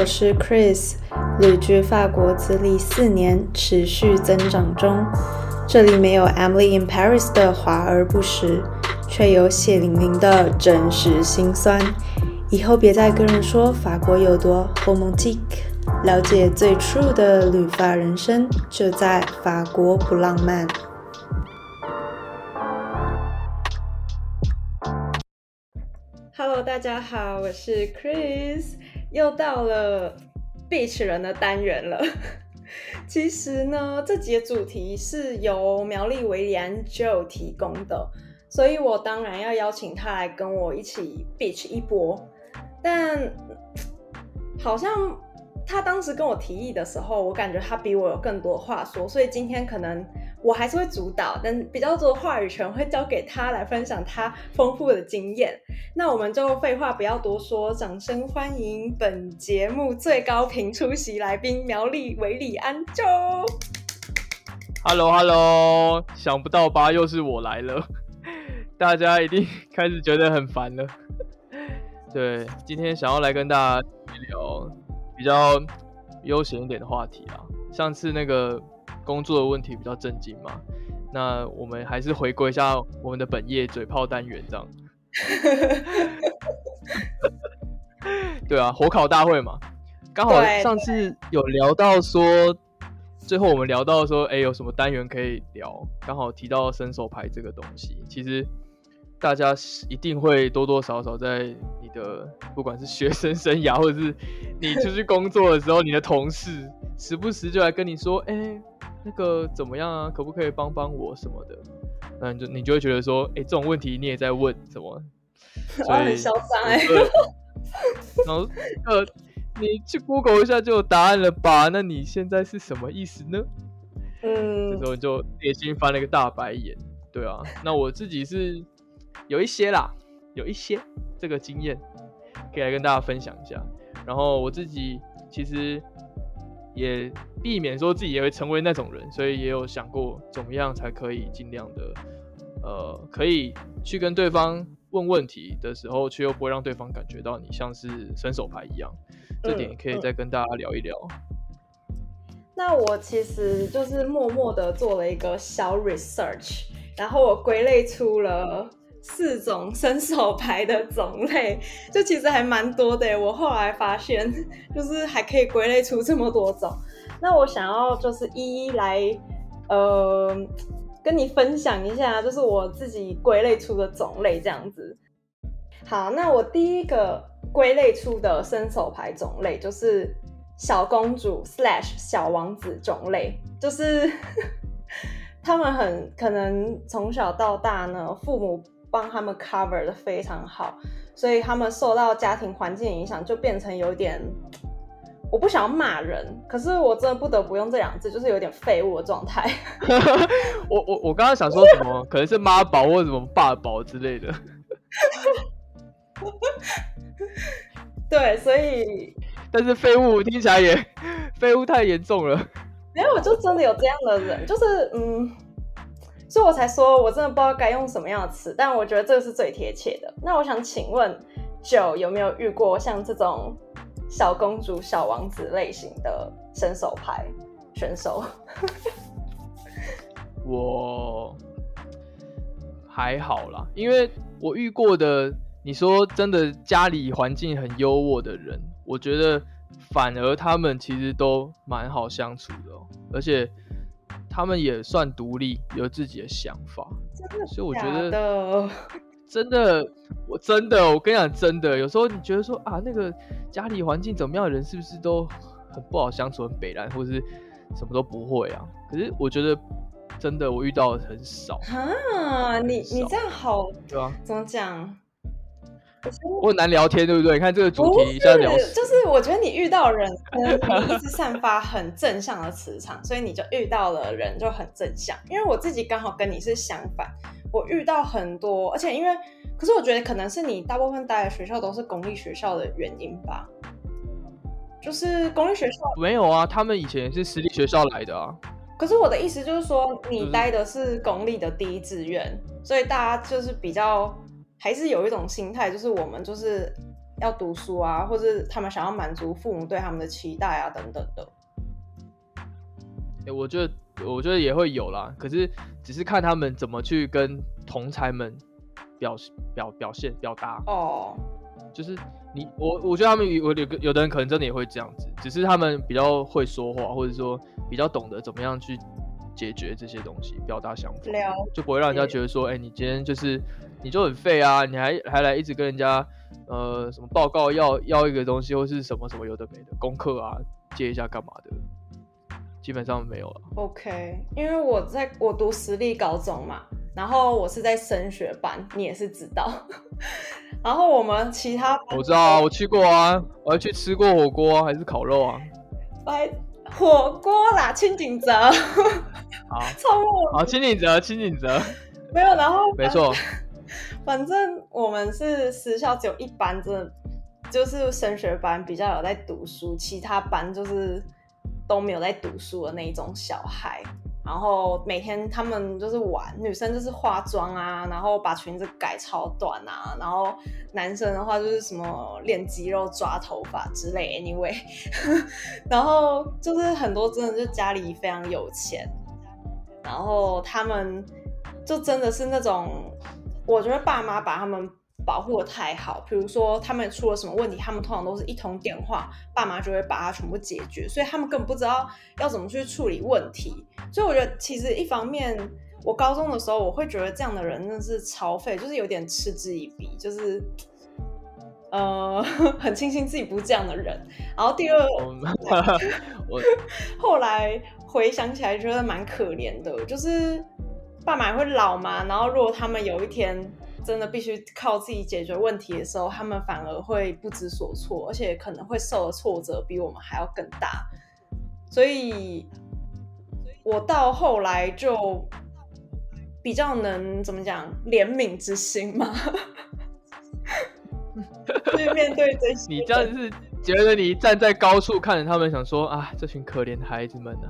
我是 Chris，旅居法国资历四年，持续增长中。这里没有 Emily in Paris 的华而不实，却有血淋淋的真实心酸。以后别再跟人说法国有多 romantic，了解最 true 的旅法人生，就在法国不浪漫。Hello，大家好，我是 Chris，又到了 Beach 人的单元了。其实呢，这节主题是由苗栗维里安 Joe 提供的，所以我当然要邀请他来跟我一起 Beach 一波。但好像他当时跟我提议的时候，我感觉他比我有更多话说，所以今天可能我还是会主导，但比较多话语权会交给他来分享他丰富的经验。那我们就废话不要多说，掌声欢迎本节目最高频出席来宾苗栗维里安就。Hello Hello，想不到吧，又是我来了，大家一定开始觉得很烦了。对，今天想要来跟大家聊比较悠闲一点的话题啊。上次那个工作的问题比较震惊嘛，那我们还是回归一下我们的本业嘴炮单元这样。对啊，火烤大会嘛，刚好上次有聊到说，最后我们聊到说，哎，有什么单元可以聊？刚好提到伸手牌这个东西，其实。大家一定会多多少少在你的不管是学生生涯，或者是你出去工作的时候，你的同事时不时就来跟你说：“哎，那个怎么样啊？可不可以帮帮我什么的？”那你就你就会觉得说：“哎，这种问题你也在问什么？”所以 很嚣张哎。然后呃，你去 Google 一下就有答案了吧？那你现在是什么意思呢？嗯，这时候你就内心翻了一个大白眼。对啊，那我自己是。有一些啦，有一些这个经验可以来跟大家分享一下。然后我自己其实也避免说自己也会成为那种人，所以也有想过怎么样才可以尽量的，呃，可以去跟对方问问题的时候，却又不会让对方感觉到你像是伸手牌一样。这点可以再跟大家聊一聊。那我其实就是默默的做了一个小 research，然后我归类出了。四种伸手牌的种类，就其实还蛮多的。我后来发现，就是还可以归类出这么多种。那我想要就是一一来，呃，跟你分享一下，就是我自己归类出的种类这样子。好，那我第一个归类出的伸手牌种类就是小公主小王子种类，就是 他们很可能从小到大呢，父母。帮他们 cover 的非常好，所以他们受到家庭环境影响，就变成有点，我不想要骂人，可是我真的不得不用这两字，就是有点废物的状态。我我我刚刚想说什么，可能是妈宝或者什么爸宝之类的。对，所以，但是废物听起来也废物太严重了。没有，我就真的有这样的人，就是嗯。所以我才说，我真的不知道该用什么样的词，但我觉得这个是最贴切的。那我想请问，九有没有遇过像这种小公主、小王子类型的伸手牌选手？我还好啦，因为我遇过的，你说真的家里环境很优渥的人，我觉得反而他们其实都蛮好相处的，而且。他们也算独立，有自己的想法，所以我觉得 真的，我真的，我跟你讲，真的，有时候你觉得说啊，那个家里环境怎么样的人，是不是都很不好相处，很北蓝，或者是什么都不会啊？可是我觉得真的，我遇到的很少啊。你你这样好，对啊，怎么讲？我很难聊天，对不对？你看这个主题，在聊，就是我觉得你遇到人，你一直散发很正向的磁场，所以你就遇到了人就很正向。因为我自己刚好跟你是相反，我遇到很多，而且因为，可是我觉得可能是你大部分待的学校都是公立学校的原因吧。就是公立学校没有啊，他们以前是私立学校来的啊。可是我的意思就是说，你待的是公立的第一志愿，所以大家就是比较。还是有一种心态，就是我们就是要读书啊，或者他们想要满足父母对他们的期待啊，等等的。哎，我觉得我觉得也会有啦，可是只是看他们怎么去跟同才们表表表现表达哦。就是你我我觉得他们有有有的人可能真的也会这样子，只是他们比较会说话，或者说比较懂得怎么样去解决这些东西，表达想法，就不会让人家觉得说，哎，你今天就是你就很废啊，你还还来一直跟人家呃什么报告要要一个东西，或是什么什么有的没的功课啊，借一下干嘛的。基本上没有了。OK，因为我在我读私立高中嘛，然后我是在升学班，你也是知道。然后我们其他我知道啊，我去过啊，我还去吃过火锅还是烤肉啊？来火锅啦，清景泽。好，超过好，清景泽，清景泽。没有，然后没错，反正我们是私校，只有一班真的就是升学班比较有在读书，其他班就是。都没有在读书的那一种小孩，然后每天他们就是玩，女生就是化妆啊，然后把裙子改超短啊，然后男生的话就是什么练肌肉、抓头发之类。Anyway，然后就是很多真的就家里非常有钱，然后他们就真的是那种，我觉得爸妈把他们。保护的太好，比如说他们出了什么问题，他们通常都是一通电话，爸妈就会把它全部解决，所以他们根本不知道要怎么去处理问题。所以我觉得，其实一方面，我高中的时候我会觉得这样的人真的是超废，就是有点嗤之以鼻，就是呃很庆幸自己不是这样的人。然后第二，我 后来回想起来觉得蛮可怜的，就是爸妈会老嘛，然后如果他们有一天。真的必须靠自己解决问题的时候，他们反而会不知所措，而且可能会受的挫折比我们还要更大。所以，我到后来就比较能怎么讲怜悯之心嘛，去面对这些。你这样是觉得你站在高处看着他们，想说啊，这群可怜的孩子们呢？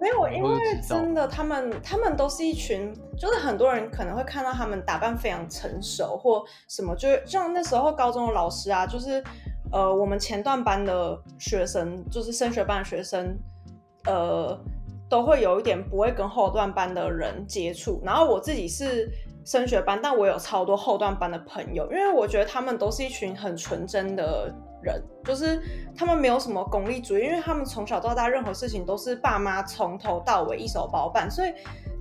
没有，因为真的，他们他们都是一群，就是很多人可能会看到他们打扮非常成熟或什么，就是像那时候高中的老师啊，就是呃，我们前段班的学生，就是升学班的学生，呃，都会有一点不会跟后段班的人接触。然后我自己是升学班，但我有超多后段班的朋友，因为我觉得他们都是一群很纯真的。人就是他们没有什么功利主义，因为他们从小到大任何事情都是爸妈从头到尾一手包办，所以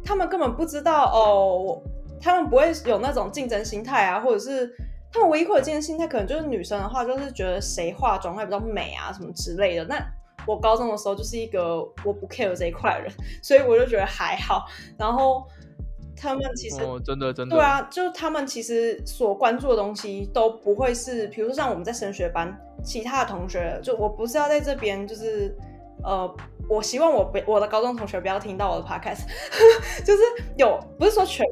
他们根本不知道哦，他们不会有那种竞争心态啊，或者是他们唯一会有竞争心态，可能就是女生的话，就是觉得谁化妆会比较美啊什么之类的。那我高中的时候就是一个我不 care 这一块人，所以我就觉得还好。然后。他们其实真的真的对啊，就是他们其实所关注的东西都不会是，比如说像我们在升学班，其他的同学就我不是要在这边，就是呃，我希望我不我的高中同学不要听到我的 podcast，就是有不是说全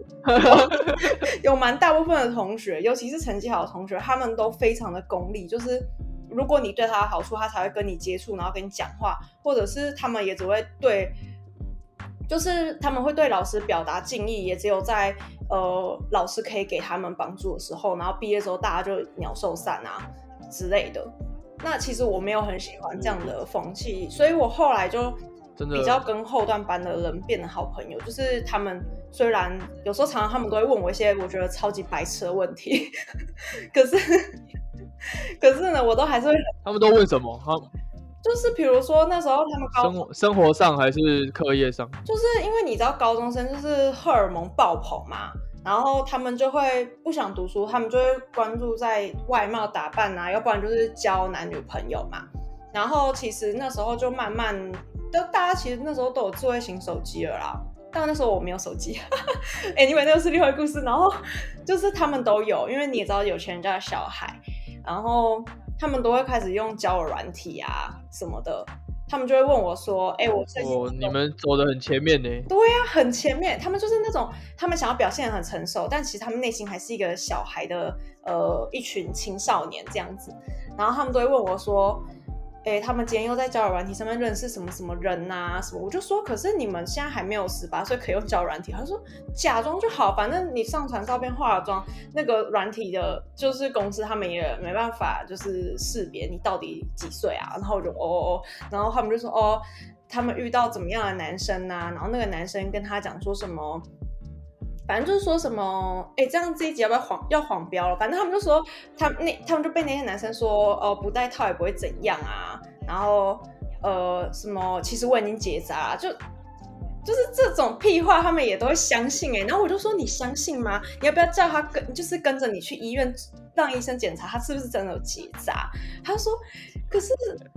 有蛮大部分的同学，尤其是成绩好的同学，他们都非常的功利，就是如果你对他好处，他才会跟你接触，然后跟你讲话，或者是他们也只会对。就是他们会对老师表达敬意，也只有在呃老师可以给他们帮助的时候，然后毕业之后大家就鸟兽散啊之类的。那其实我没有很喜欢这样的风气，所以我后来就比较跟后段班的人变得好朋友。就是他们虽然有时候常常他们都会问我一些我觉得超级白痴的问题，可是可是呢，我都还是会。他们都问什么？就是比如说那时候他们高生生活上还是课业上，就是因为你知道高中生就是荷尔蒙爆棚嘛，然后他们就会不想读书，他们就会关注在外貌打扮啊，要不然就是交男女朋友嘛。然后其实那时候就慢慢，都大家其实那时候都有智慧型手机了啦，但那时候我没有手机。哎，因为那个是另外故事。然后就是他们都有，因为你也知道有钱人家的小孩，然后。他们都会开始用交友软体啊什么的，他们就会问我说：“哎，我哦，你们走的很前面呢。”对呀，很前面。他们就是那种，他们想要表现很成熟，但其实他们内心还是一个小孩的，呃，一群青少年这样子。然后他们都会问我说：“哎，他们今天又在交友软体上面认识什么什么人呐？什么？我就说，可是你们现在还没有十八岁，可以用交友软体。他说假装就好，反正你上传照片、化妆，那个软体的，就是公司他们也没办法，就是识别你到底几岁啊。然后我就哦哦哦，然后他们就说哦，他们遇到怎么样的男生呐？然后那个男生跟他讲说什么？反正就是说什么，哎，这样这一集要不要黄要黄标了？反正他们就说，他那他们就被那些男生说，哦，不带套也不会怎样啊。然后，呃，什么，其实我已经结扎，就就是这种屁话，他们也都会相信哎。然后我就说，你相信吗？你要不要叫他跟，就是跟着你去医院，让医生检查他是不是真的有结扎？他说，可是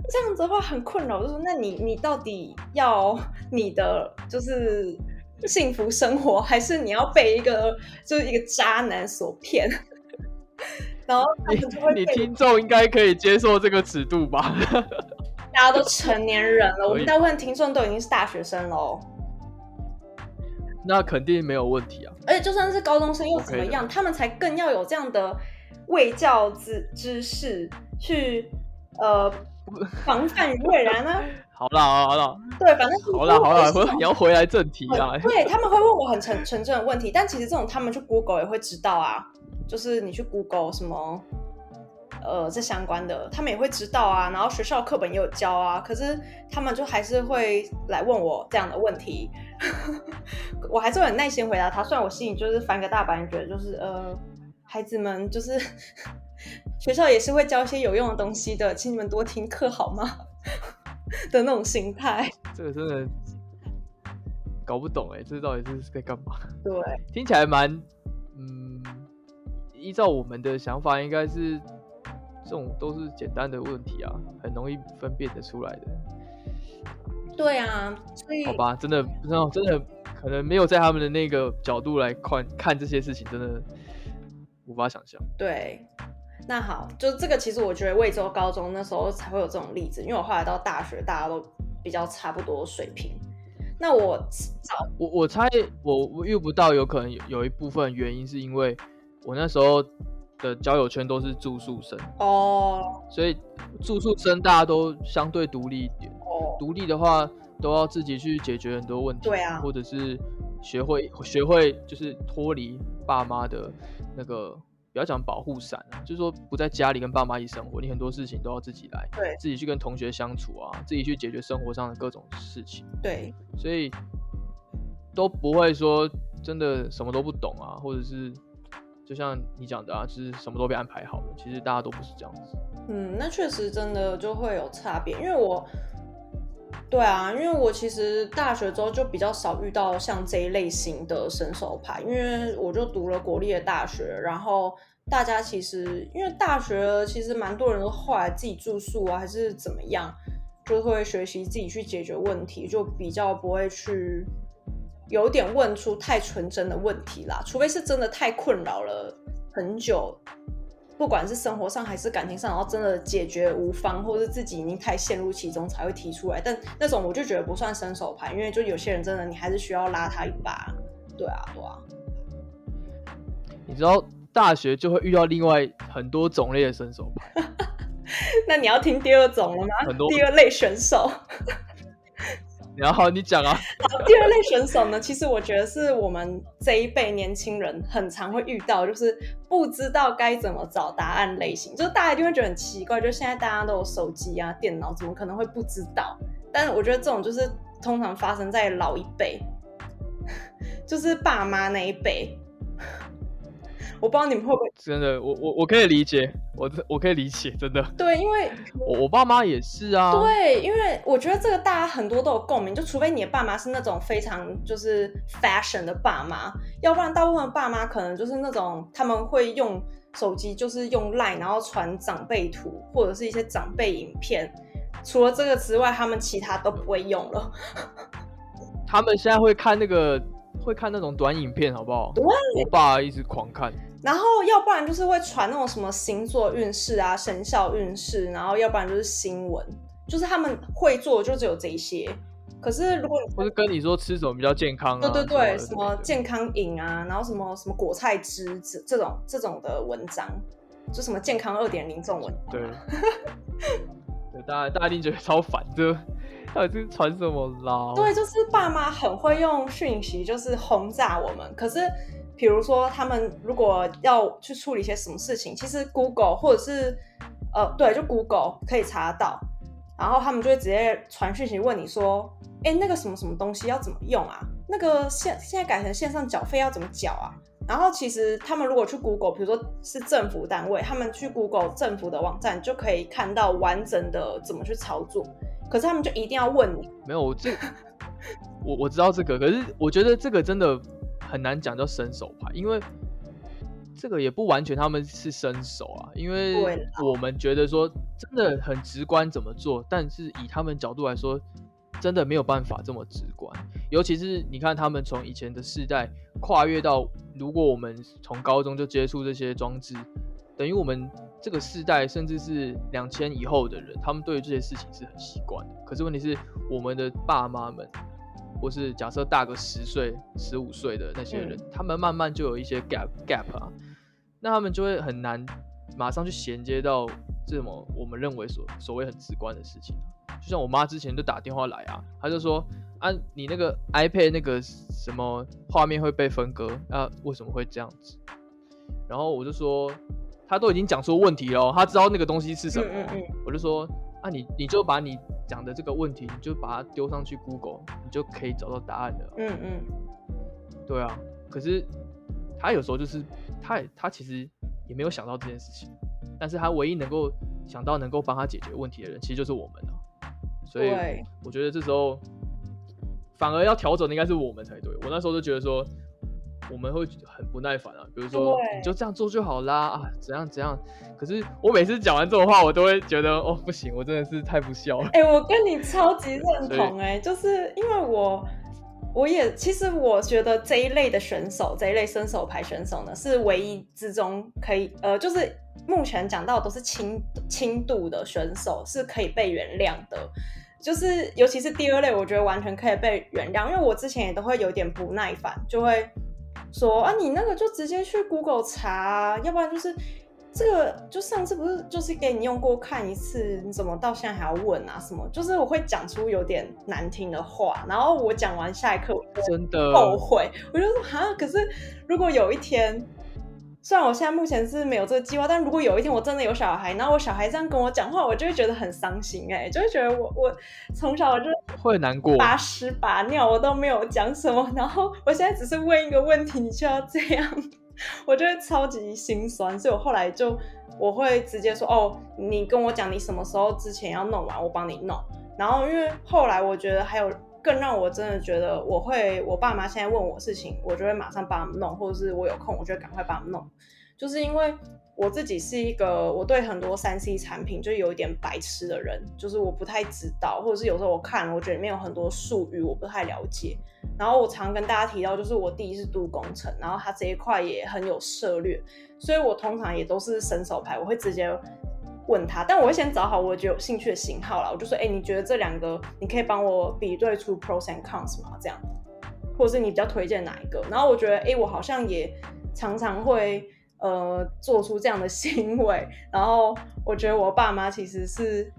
这样子的话很困扰。我就说，那你你到底要你的就是。幸福生活，还是你要被一个就是一个渣男所骗？然后你你听众应该可以接受这个尺度吧？大家都成年人了，我们大部分听众都已经是大学生喽。那肯定没有问题啊！而且就算是高中生又怎么样？他们才更要有这样的卫教知知识去呃 防范于未然 呢？好啦，好啦，对，反正好啦，好啦，你要回来正题啊。对他们会问我很纯纯正的问题，但其实这种他们去 Google 也会知道啊，就是你去 Google 什么呃这相关的，他们也会知道啊。然后学校课本也有教啊，可是他们就还是会来问我这样的问题，我还是很耐心回答他。虽然我心里就是翻个大白眼，觉得就是呃孩子们就是学校也是会教一些有用的东西的，请你们多听课好吗？的那种心态，这个真的搞不懂哎，这到底是在干嘛？对，听起来蛮嗯，依照我们的想法，应该是这种都是简单的问题啊，很容易分辨得出来的。对啊，所以好吧，真的不知道，真的可能没有在他们的那个角度来看看这些事情，真的无法想象。对。那好，就这个，其实我觉得魏州高中那时候才会有这种例子，因为我后来到大学，大家都比较差不多水平。那我我我猜我我遇不到，有可能有有一部分原因是因为我那时候的交友圈都是住宿生哦，所以住宿生大家都相对独立一点。哦，独立的话都要自己去解决很多问题，对啊，或者是学会学会就是脱离爸妈的那个。不要讲保护伞啊，就是说不在家里跟爸妈一起生活，你很多事情都要自己来，对，自己去跟同学相处啊，自己去解决生活上的各种事情，对，所以都不会说真的什么都不懂啊，或者是就像你讲的啊，就是什么都被安排好了，其实大家都不是这样子。嗯，那确实真的就会有差别，因为我，对啊，因为我其实大学之后就比较少遇到像这一类型的伸手牌，因为我就读了国立的大学，然后。大家其实因为大学其实蛮多人都后来自己住宿啊，还是怎么样，就会学习自己去解决问题，就比较不会去有点问出太纯真的问题啦。除非是真的太困扰了很久，不管是生活上还是感情上，然后真的解决无方，或者自己已经太陷入其中才会提出来。但那种我就觉得不算伸手牌，因为就有些人真的你还是需要拉他一把。对啊，对啊。你知道？大学就会遇到另外很多种类的伸手牌，那你要听第二种了吗？很多第二类选手。然后你讲啊。第二类选手呢，其实我觉得是我们这一辈年轻人很常会遇到，就是不知道该怎么找答案类型。就是大家一定会觉得很奇怪，就现在大家都有手机啊、电脑，怎么可能会不知道？但是我觉得这种就是通常发生在老一辈，就是爸妈那一辈。我不知道你们会不会 真的，我我我可以理解，我我可以理解，真的。对，因为我我爸妈也是啊。对，因为我觉得这个大家很多都有共鸣，就除非你的爸妈是那种非常就是 fashion 的爸妈，要不然大部分爸妈可能就是那种他们会用手机，就是用 line 然后传长辈图或者是一些长辈影片。除了这个之外，他们其他都不会用了。他们现在会看那个，会看那种短影片，好不好？对，我爸一直狂看。然后要不然就是会传那种什么星座运势啊、生肖运势，然后要不然就是新闻，就是他们会做就只有这些。可是如果不是跟你说吃什么比较健康，对对对，什么健康饮啊，然后什么什么果菜汁这这种这种的文章，就什么健康二点零这种文，对，对大家大家一定觉得超烦的，到底是传什么啦？对，就是爸妈很会用讯息，就是轰炸我们。可是，比如说他们如果要去处理一些什么事情，其实 Google 或者是呃，对，就 Google 可以查到，然后他们就会直接传讯息问你说：“哎，那个什么什么东西要怎么用啊？那个现现在改成线上缴费要怎么缴啊？”然后其实他们如果去 Google，比如说是政府单位，他们去 Google 政府的网站就可以看到完整的怎么去操作。可是他们就一定要问你，没有这，我我知道这个，可是我觉得这个真的很难讲叫伸手牌，因为这个也不完全他们是伸手啊，因为我们觉得说真的很直观怎么做，但是以他们角度来说。真的没有办法这么直观，尤其是你看他们从以前的世代跨越到，如果我们从高中就接触这些装置，等于我们这个世代甚至是两千以后的人，他们对于这些事情是很习惯的。可是问题是，我们的爸妈们，或是假设大个十岁、十五岁的那些人，他们慢慢就有一些 gap gap 啊，那他们就会很难马上去衔接到这么我们认为所所谓很直观的事情。就像我妈之前就打电话来啊，她就说啊，你那个 iPad 那个什么画面会被分割，啊，为什么会这样子？然后我就说，她都已经讲出问题了，她知道那个东西是什么。我就说啊，你你就把你讲的这个问题，你就把它丢上去 Google，你就可以找到答案的。嗯嗯，对啊。可是他有时候就是他他其实也没有想到这件事情，但是他唯一能够想到能够帮他解决问题的人，其实就是我们了。所以我觉得这时候反而要调整的应该是我们才对。我那时候就觉得说我们会很不耐烦啊，比如说你就这样做就好啦啊，怎样怎样。可是我每次讲完这种话，我都会觉得哦不行，我真的是太不孝了。哎，我跟你超级认 同哎，就是因为我我也其实我觉得这一类的选手，这一类伸手牌选手呢，是唯一之中可以呃，就是目前讲到都是轻轻度的选手是可以被原谅的。就是，尤其是第二类，我觉得完全可以被原谅，因为我之前也都会有点不耐烦，就会说啊，你那个就直接去 Google 查，要不然就是这个，就上次不是就是给你用过看一次，你怎么到现在还要问啊？什么？就是我会讲出有点难听的话，然后我讲完下一刻我，真的后悔，我就说啊，可是如果有一天。虽然我现在目前是没有这个计划，但如果有一天我真的有小孩，然后我小孩这样跟我讲话，我就会觉得很伤心哎，就会觉得我我从小我就会难过，拔屎拔尿我都没有讲什么，然后我现在只是问一个问题，你就要这样，我就会超级心酸，所以我后来就我会直接说哦，你跟我讲你什么时候之前要弄完，我帮你弄。然后因为后来我觉得还有。更让我真的觉得，我会我爸妈现在问我事情，我就会马上帮他们弄，或者是我有空，我就赶快帮他们弄。就是因为我自己是一个我对很多三 C 产品就有一点白痴的人，就是我不太知道，或者是有时候我看，我觉得里面有很多术语我不太了解。然后我常跟大家提到，就是我弟是读工程，然后他这一块也很有涉略，所以我通常也都是伸手牌，我会直接。问他，但我会先找好我觉有兴趣的型号了。我就说，哎，你觉得这两个，你可以帮我比对出 pros and cons 吗？这样，或者是你比较推荐哪一个？然后我觉得，哎，我好像也常常会呃做出这样的行为。然后我觉得我爸妈其实是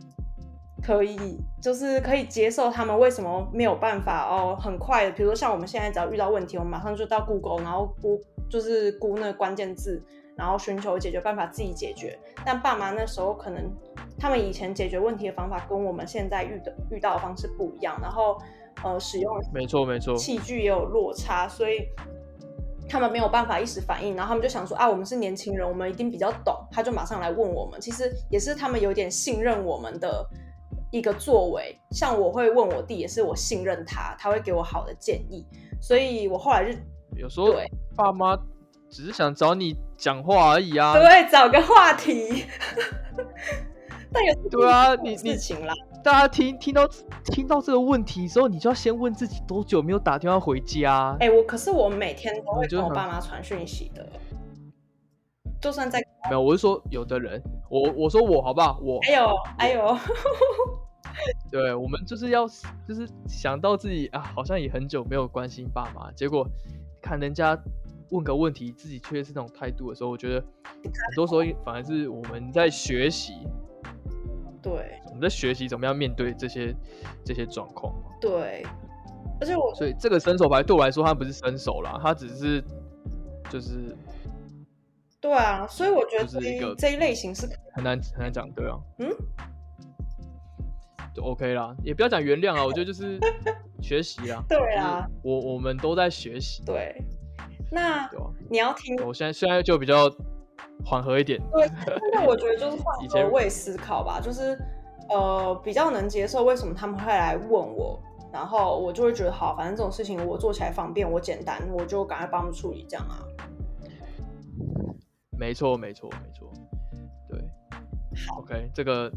可以，就是可以接受他们为什么没有办法哦，很快的，比如说像我们现在只要遇到问题，我们马上就到 Google，然后估就是估那个关键字。然后寻求解决办法，自己解决。但爸妈那时候可能，他们以前解决问题的方法跟我们现在遇的遇到的方式不一样。然后，呃，使用没错没错，器具也有落差，所以他们没有办法一时反应。然后他们就想说啊，我们是年轻人，我们一定比较懂。他就马上来问我们。其实也是他们有点信任我们的一个作为。像我会问我弟，也是我信任他，他会给我好的建议。所以我后来就有时候爸妈。只是想找你讲话而已啊！对，找个话题。但有对啊，你事情啦。大家听听到听到这个问题之后，你就要先问自己多久没有打电话回家。哎，我可是我每天都会跟我爸妈传讯息的，就算在没有，我是说有的人，我我说我好不好？我哎呦哎呦，对我们就是要就是想到自己啊，好像也很久没有关心爸妈，结果看人家。问个问题，自己却是那种态度的时候，我觉得很多时候反而是我们在学习。对，我们在学习怎么样面对这些这些状况。对，而且我所以这个伸手牌对我来说，它不是伸手啦，它只是就是对啊，所以我觉得就是一个这一类型是很难很难讲，对啊，嗯，就 OK 啦，也不要讲原谅啊，我觉得就是 学习啦，对啊，我我们都在学习，对，那？你要听，我现在现在就比较缓和一点，对，那我觉得就是换以前个位思考吧，就是呃比较能接受为什么他们会来问我，然后我就会觉得好，反正这种事情我做起来方便，我简单，我就赶快帮他们处理，这样啊。没错没错没错，对，OK 这个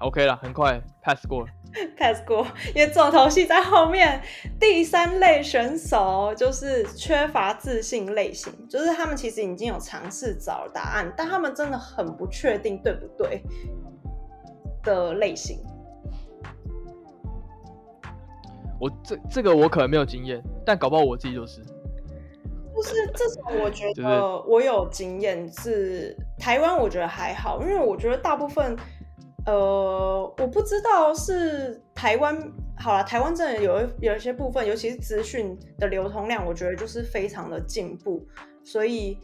OK 了，很快 pass 过了。pass 过，因为重头戏在后面。第三类选手就是缺乏自信类型，就是他们其实已经有尝试找答案，但他们真的很不确定对不对的类型。我这这个我可能没有经验，但搞不好我自己就是。就是这种，我觉得我有经验是台湾，我觉得还好，因为我觉得大部分，呃，我不知道是台湾好了，台湾真的有一有一些部分，尤其是资讯的流通量，我觉得就是非常的进步，所以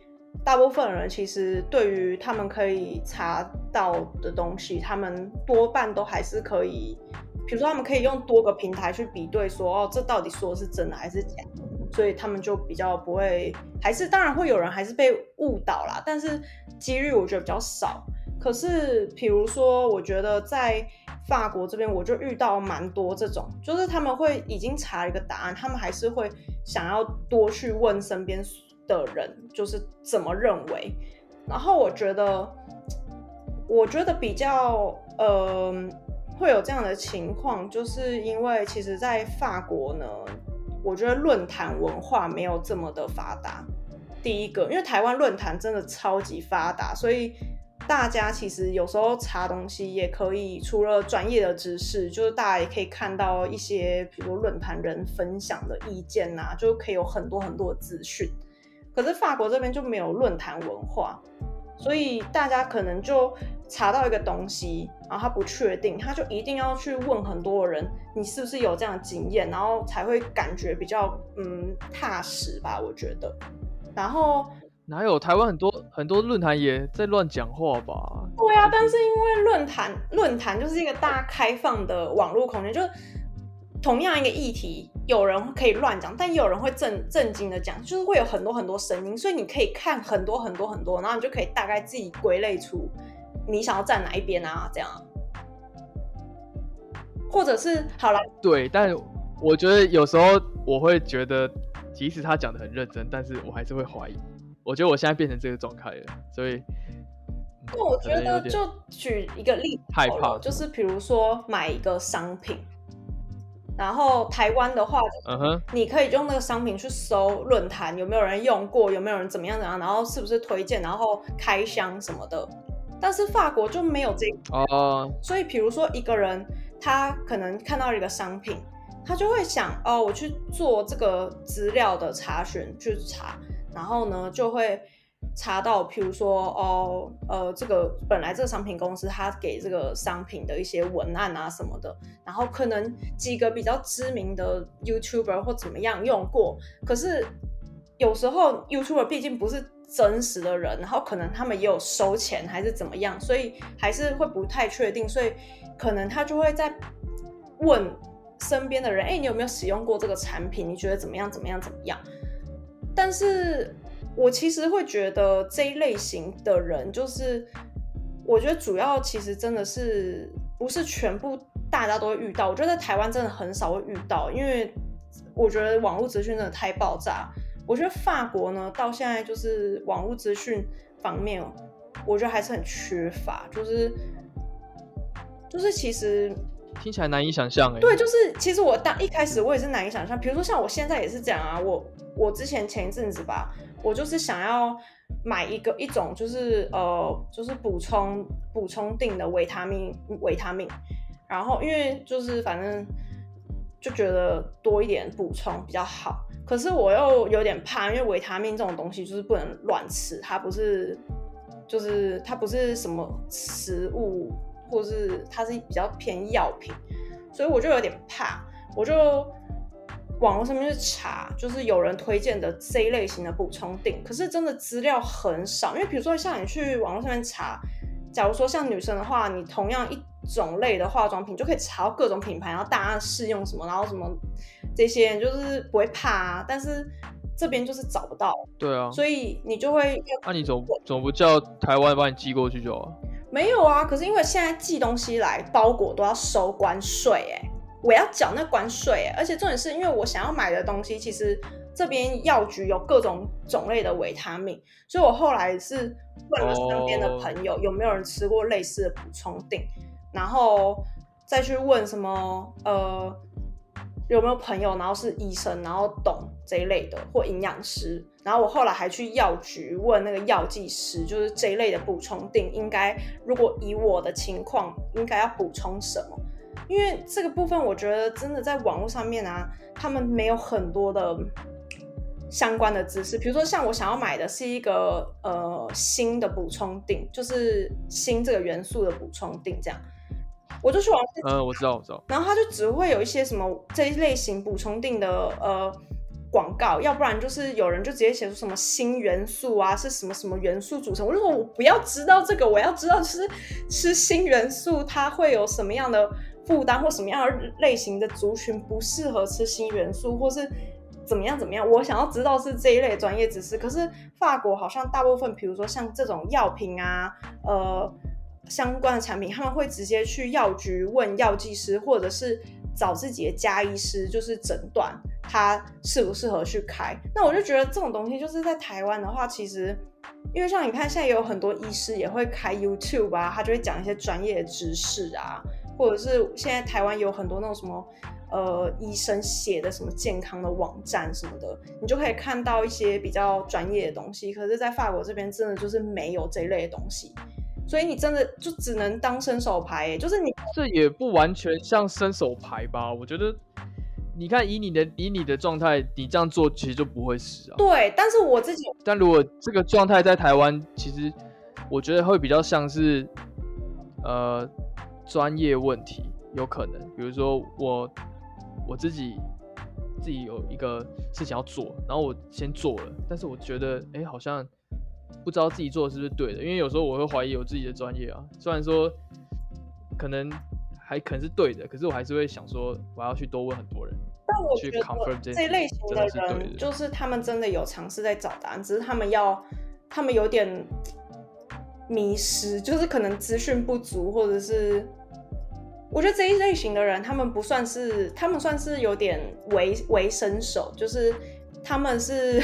大部分人其实对于他们可以查到的东西，他们多半都还是可以，比如说他们可以用多个平台去比对说，哦，这到底说的是真的还是假的。所以他们就比较不会，还是当然会有人还是被误导啦，但是几率我觉得比较少。可是比如说，我觉得在法国这边，我就遇到蛮多这种，就是他们会已经查一个答案，他们还是会想要多去问身边的人，就是怎么认为。然后我觉得，我觉得比较呃会有这样的情况，就是因为其实，在法国呢。我觉得论坛文化没有这么的发达。第一个，因为台湾论坛真的超级发达，所以大家其实有时候查东西也可以，除了专业的知识，就是大家也可以看到一些，比如论坛人分享的意见呐、就可以有很多很多的资讯。可是法国这边就没有论坛文化，所以大家可能就查到一个东西，然后他不确定，他就一定要去问很多人，你是不是有这样的经验，然后才会感觉比较嗯踏实吧，我觉得。然后哪有台湾很多很多论坛也在乱讲话吧？对啊，但是因为论坛论坛就是一个大开放的网络空间，就同样一个议题，有人可以乱讲，但也有人会正正经的讲，就是会有很多很多声音，所以你可以看很多很多很多，然后你就可以大概自己归类出你想要站哪一边啊，这样，或者是好了，对，但我觉得有时候我会觉得，即使他讲的很认真，但是我还是会怀疑。我觉得我现在变成这个状态了，所以。那我觉得就举一个例子害怕就是比如说买一个商品，然后台湾的话，嗯哼，你可以用那个商品去搜论坛有没有人用过，有没有人怎么样怎么样，然后是不是推荐，然后开箱什么的。但是法国就没有这个，哦，所以比如说一个人他可能看到一个商品，他就会想哦，我去做这个资料的查询去查，然后呢就会查到，譬如说哦，呃，这个本来这个商品公司他给这个商品的一些文案啊什么的，然后可能几个比较知名的 YouTuber 或怎么样用过，可是有时候 YouTuber 毕竟不是真实的人，然后可能他们也有收钱还是怎么样，所以还是会不太确定，所以可能他就会在问身边的人，哎、你有没有使用过这个产品？你觉得怎么样？怎么样？怎么样？但是我其实会觉得这一类型的人，就是我觉得主要其实真的是不是全部大家都会遇到，我觉得在台湾真的很少会遇到，因为我觉得网络资讯真的太爆炸。我觉得法国呢，到现在就是网络资讯方面，我觉得还是很缺乏，就是就是其实听起来难以想象哎。对，就是其实我当一开始我也是难以想象，比如说像我现在也是这样啊，我我之前前一阵子吧，我就是想要买一个一种就是呃就是补充补充定的维他命维他命，然后因为就是反正就觉得多一点补充比较好，可是我又有点怕，因为维他命这种东西就是不能乱吃，它不是就是它不是什么食物或是它是比较偏药品，所以我就有点怕，我就网络上面去查，就是有人推荐的这一类型的补充锭，可是真的资料很少，因为比如说像你去网络上面查，假如说像女生的话，你同样一种类的化妆品就可以查到各种品牌，然后大家试用什么，然后什么这些就是不会怕啊，但是。这边就是找不到，对啊，所以你就会，那你总总不叫台湾帮你寄过去就好？没有啊，可是因为现在寄东西来，包裹都要收关税，哎，我要缴那关税，哎，而且重点是因为我想要买的东西，其实这边药局有各种种类的维他命，所以我后来是问了身边的朋友有没有人吃过类似的补充锭，然后再去问什么，呃。有没有朋友，然后是医生，然后懂这一类的，或营养师？然后我后来还去药局问那个药剂师，就是这一类的补充锭，应该如果以我的情况，应该要补充什么？因为这个部分，我觉得真的在网络上面啊，他们没有很多的相关的知识。比如说，像我想要买的是一个呃锌的补充锭，就是锌这个元素的补充锭，这样。我就去网上，嗯，我知道，我知道。然后他就只会有一些什么这一类型补充定的呃广告，要不然就是有人就直接写出什么新元素啊，是什么什么元素组成。我就说我不要知道这个，我要知道就是吃新元素它会有什么样的负担或什么样的类型的族群不适合吃新元素，或是怎么样怎么样。我想要知道是这一类专业知识。可是法国好像大部分，比如说像这种药品啊，呃。相关的产品，他们会直接去药局问药剂师，或者是找自己的家医师，就是诊断他适不适合去开。那我就觉得这种东西，就是在台湾的话，其实因为像你看，现在也有很多医师也会开 YouTube 啊，他就会讲一些专业的知识啊，或者是现在台湾有很多那种什么呃医生写的什么健康的网站什么的，你就可以看到一些比较专业的东西。可是，在法国这边，真的就是没有这类的东西。所以你真的就只能当伸手牌，就是你这也不完全像伸手牌吧？我觉得，你看以你的以你的状态，你这样做其实就不会死啊。对，但是我自己，但如果这个状态在台湾，其实我觉得会比较像是呃专业问题，有可能，比如说我我自己自己有一个事情要做，然后我先做了，但是我觉得哎好像。不知道自己做的是不是对的，因为有时候我会怀疑我自己的专业啊。虽然说可能还可能是对的，可是我还是会想说我要去多问很多人。但我觉得这类型的人，就是他们真的有尝试在找答案，只是他们要他们有点迷失，就是可能资讯不足，或者是我觉得这一类型的人，他们不算是，他们算是有点为为伸手，就是他们是。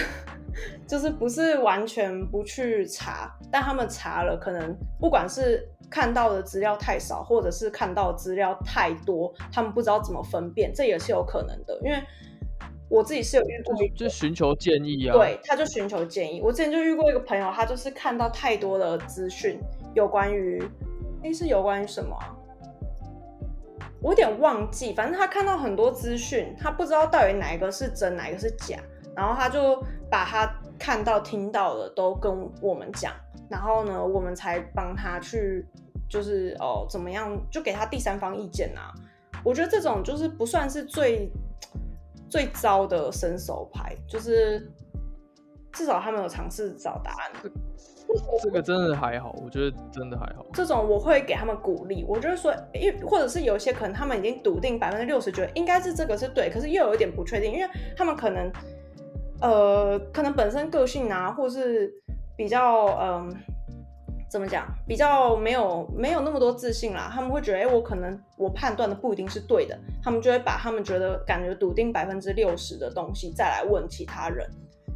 就是不是完全不去查，但他们查了，可能不管是看到的资料太少，或者是看到资料太多，他们不知道怎么分辨，这也是有可能的。因为我自己是有遇过，就寻求建议啊。对，他就寻求建议。我之前就遇过一个朋友，他就是看到太多的资讯，有关于，哎，是有关于什么？我有点忘记，反正他看到很多资讯，他不知道到底哪一个是真，哪一个是假。然后他就把他看到、听到的都跟我们讲，然后呢，我们才帮他去，就是哦，怎么样，就给他第三方意见啊。我觉得这种就是不算是最最糟的伸手牌，就是至少他们有尝试找答案。这个真的还好，我觉得真的还好。这种我会给他们鼓励，我就是说，或者是有一些可能他们已经笃定百分之六十觉得应该是这个是对，可是又有一点不确定，因为他们可能。呃，可能本身个性啊，或是比较嗯，怎么讲，比较没有没有那么多自信啦。他们会觉得，哎，我可能我判断的不一定是对的。他们就会把他们觉得感觉笃定百分之六十的东西再来问其他人，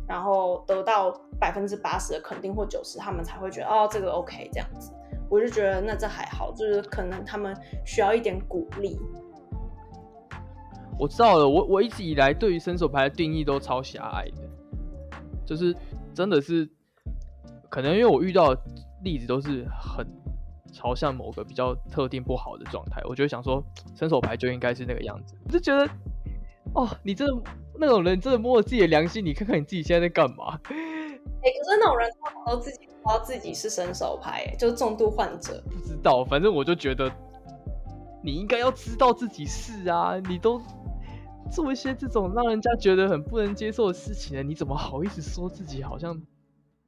然后得到百分之八十的肯定或九十，他们才会觉得哦，这个 OK 这样子。我就觉得那这还好，就是可能他们需要一点鼓励。我知道了，我我一直以来对于伸手牌的定义都超狭隘的，就是真的是可能因为我遇到例子都是很朝向某个比较特定不好的状态，我就想说伸手牌就应该是那个样子，我就觉得哦，你真的那种人真的摸着自己的良心，你看看你自己现在在干嘛？哎，可是那种人通常都自己不知道自己是伸手牌，就是重度患者。不知道，反正我就觉得你应该要知道自己是啊，你都做一些这种让人家觉得很不能接受的事情呢，你怎么好意思说自己好像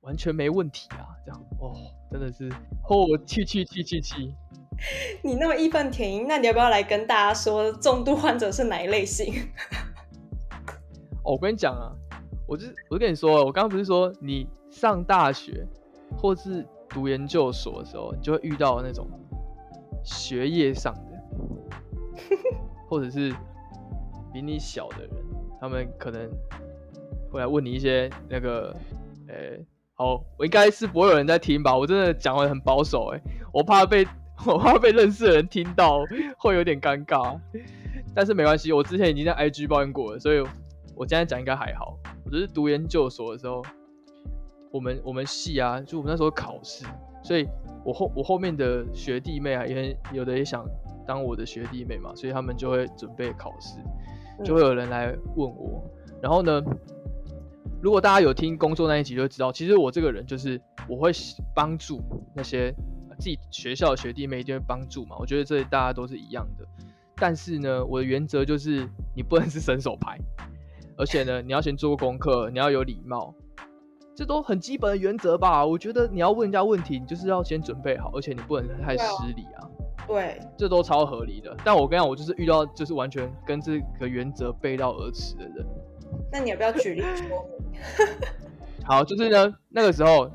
完全没问题啊？这样哦，真的是哦，气气气气气！你那么义愤填膺，那你要不要来跟大家说重度患者是哪一类型？哦，我跟你讲啊，我就我就跟你说，我刚刚不是说你上大学或是读研究所的时候，你就会遇到那种学业上的，或者是比你小的人，他们可能会来问你一些那个，呃，好，我应该是不会有人在听吧？我真的讲的很保守，哎，我怕被。我怕被认识的人听到会有点尴尬，但是没关系，我之前已经在 IG 抱怨过了，所以我今天讲应该还好。我只是读研究所的时候，我们我们系啊，就我们那时候考试，所以我后我后面的学弟妹啊，也有的也想当我的学弟妹嘛，所以他们就会准备考试，就会有人来问我。然后呢，如果大家有听工作那一集，就知道其实我这个人就是我会帮助那些。自己学校的学弟妹一定会帮助嘛？我觉得这大家都是一样的。但是呢，我的原则就是你不能是伸手牌，而且呢，你要先做功课，你要有礼貌，这都很基本的原则吧？我觉得你要问人家问题，你就是要先准备好，而且你不能太失礼啊。对，这都超合理的。但我跟你讲，我就是遇到就是完全跟这个原则背道而驰的人。那你要不要举例说明？好，就是呢，那个时候。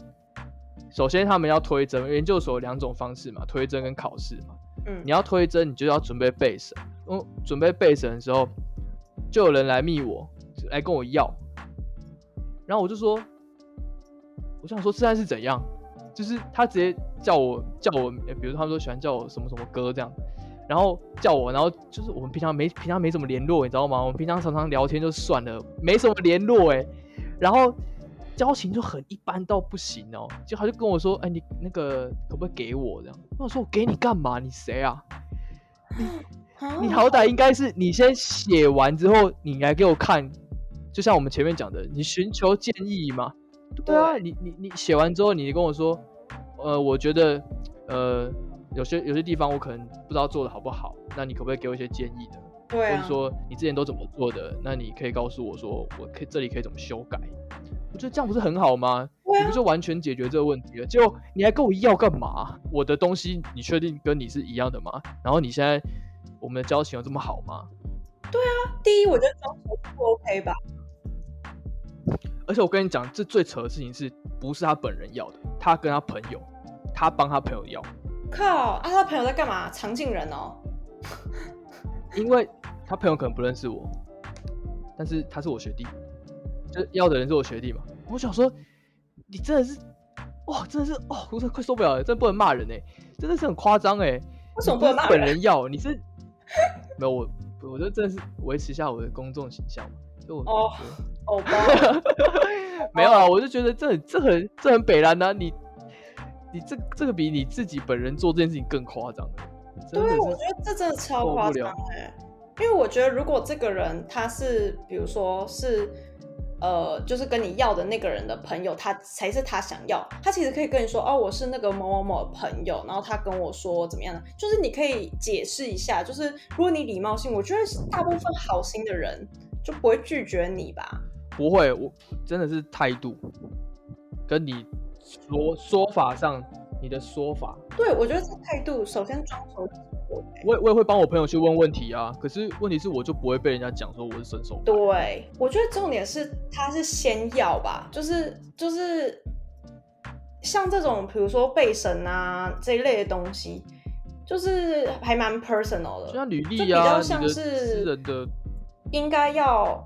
首先，他们要推甄，研究所有两种方式嘛，推甄跟考试嘛。嗯，你要推甄，你就要准备备审。嗯，准备备审的时候，就有人来密我，来跟我要。然后我就说，我想说现在是怎样？就是他直接叫我叫我，比如他们说喜欢叫我什么什么哥这样，然后叫我，然后就是我们平常没平常没怎么联络，你知道吗？我们平常常常聊天就算了，没什么联络哎，然后。交情就很一般到不行哦，就他就跟我说：“哎，你那个可不可以给我这样？”那我说：“我给你干嘛？你谁啊？你 你好歹应该是你先写完之后，你来给我看，就像我们前面讲的，你寻求建议嘛。对啊，你你你写完之后，你跟我说，呃，我觉得呃有些有些地方我可能不知道做的好不好，那你可不可以给我一些建议的？对或者说你之前都怎么做的？那你可以告诉我说，我可以这里可以怎么修改？”我觉得这样不是很好吗？你不就完全解决这个问题了？结果你还跟我要干嘛？我的东西你确定跟你是一样的吗？然后你现在我们的交情有这么好吗？对啊，第一我觉得装熟不 OK 吧。而且我跟你讲，这最扯的事情是不是他本人要的？他跟他朋友，他帮他朋友要。靠啊！他朋友在干嘛？常进人哦。因为他朋友可能不认识我，但是他是我学弟。就要的人是我学弟嘛？我想说，你真的是，哇，真的是，哦，我真快受不了了，真的不能骂人哎，真的是很夸张哎。为什么不能骂人？本人要你是没有我，我觉得真的是维持一下我的公众形象嘛。就我哦，哦，没有啊，我就觉得这很这很这很北然呐，你你这这个比你自己本人做这件事情更夸张。对，我觉得这真的超夸张哎，因为我觉得如果这个人他是，比如说是。呃，就是跟你要的那个人的朋友，他才是他想要。他其实可以跟你说，哦，我是那个某某某朋友，然后他跟我说怎么样的，就是你可以解释一下。就是如果你礼貌性，我觉得大部分好心的人就不会拒绝你吧？不会，我真的是态度跟你说说法上，你的说法。对，我觉得这态度，首先装熟。我也我也会帮我朋友去问问题啊，可是问题是我就不会被人家讲说我是伸手。对，我觉得重点是他是先要吧，就是就是像这种比如说背神啊这一类的东西，就是还蛮 personal 的，像履历啊，比较像是人的应该要，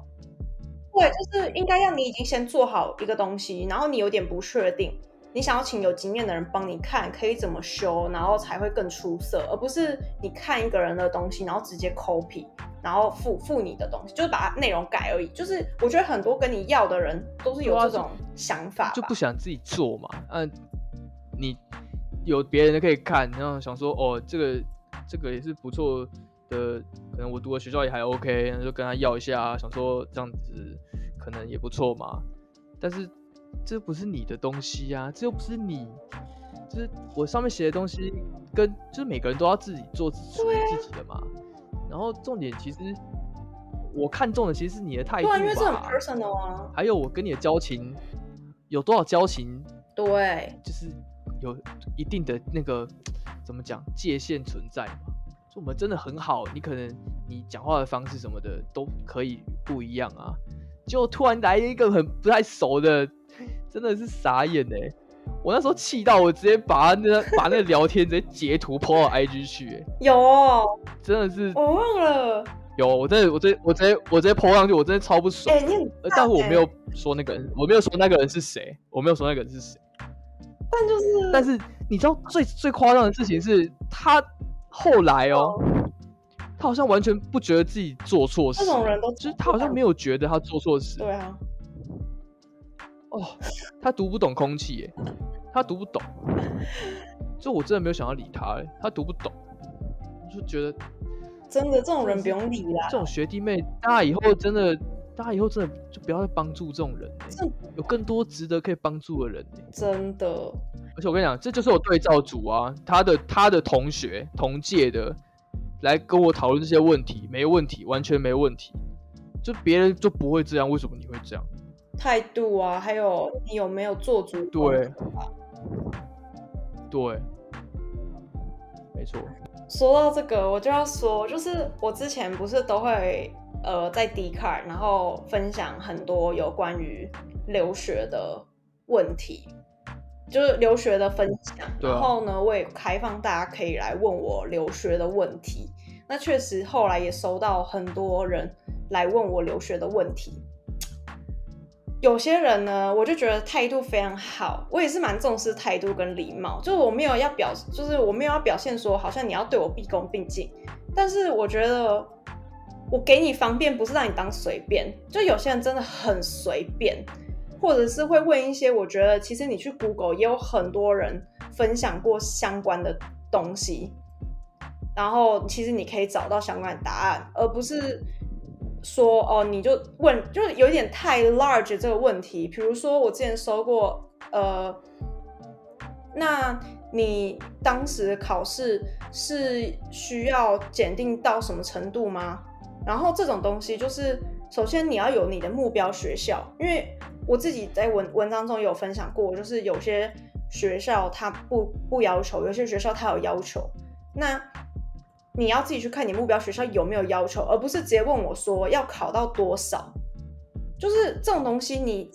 对，就是应该要你已经先做好一个东西，然后你有点不确定。你想要请有经验的人帮你看，可以怎么修，然后才会更出色，而不是你看一个人的东西，然后直接 copy，然后附附你的东西，就是把内容改而已。就是我觉得很多跟你要的人都是有这种想法，就不想自己做嘛。嗯，你有别人的可以看，然后想说哦，这个这个也是不错的，可能我读的学校也还 OK，那就跟他要一下，想说这样子可能也不错嘛。但是。这不是你的东西呀，这又不是你，就是我上面写的东西，跟就是每个人都要自己做属于自己的嘛。然后重点其实我看中的其实是你的态度吧，因为这很 personal 啊。还有我跟你的交情有多少交情？对，就是有一定的那个怎么讲界限存在嘛。说我们真的很好，你可能你讲话的方式什么的都可以不一样啊。就突然来一个很不太熟的，真的是傻眼哎！我那时候气到我直接把那把那聊天直接截图 po 到 IG 去。有，真的是我忘了。有，我真的我直接我直接我直接 po 上去，我真的超不爽。哎，你但是我没有说那个人，我没有说那个人是谁，我没有说那个人是谁。但就是，但是你知道最最夸张的事情是他。后来哦，他好像完全不觉得自己做错事，这种人都就是他好像没有觉得他做错事。对啊，哦，他读不懂空气耶，他读不懂，就我真的没有想要理他哎，他读不懂，就觉得真的这种人不用理啦。这种学弟妹，大家以后真的，大家以后真的就不要再帮助这种人，有更多值得可以帮助的人真的。而且我跟你讲，这就是我对照组啊，他的他的同学同届的来跟我讨论这些问题，没问题，完全没问题。就别人就不会这样，为什么你会这样？态度啊，还有你有没有做足？对，对，没错。说到这个，我就要说，就是我之前不是都会呃在 d c r 然后分享很多有关于留学的问题。就是留学的分享，然后呢，我也开放大家可以来问我留学的问题。那确实后来也收到很多人来问我留学的问题。有些人呢，我就觉得态度非常好，我也是蛮重视态度跟礼貌。就是我没有要表，就是我没有要表现说好像你要对我毕恭毕敬，但是我觉得我给你方便，不是让你当随便。就有些人真的很随便。或者是会问一些，我觉得其实你去 Google 也有很多人分享过相关的东西，然后其实你可以找到相关的答案，而不是说哦你就问，就是有点太 large 这个问题。比如说我之前收过，呃，那你当时考试是需要检定到什么程度吗？然后这种东西就是。首先，你要有你的目标学校，因为我自己在文文章中有分享过，就是有些学校它不不要求，有些学校它有要求。那你要自己去看你目标学校有没有要求，而不是直接问我说要考到多少。就是这种东西，你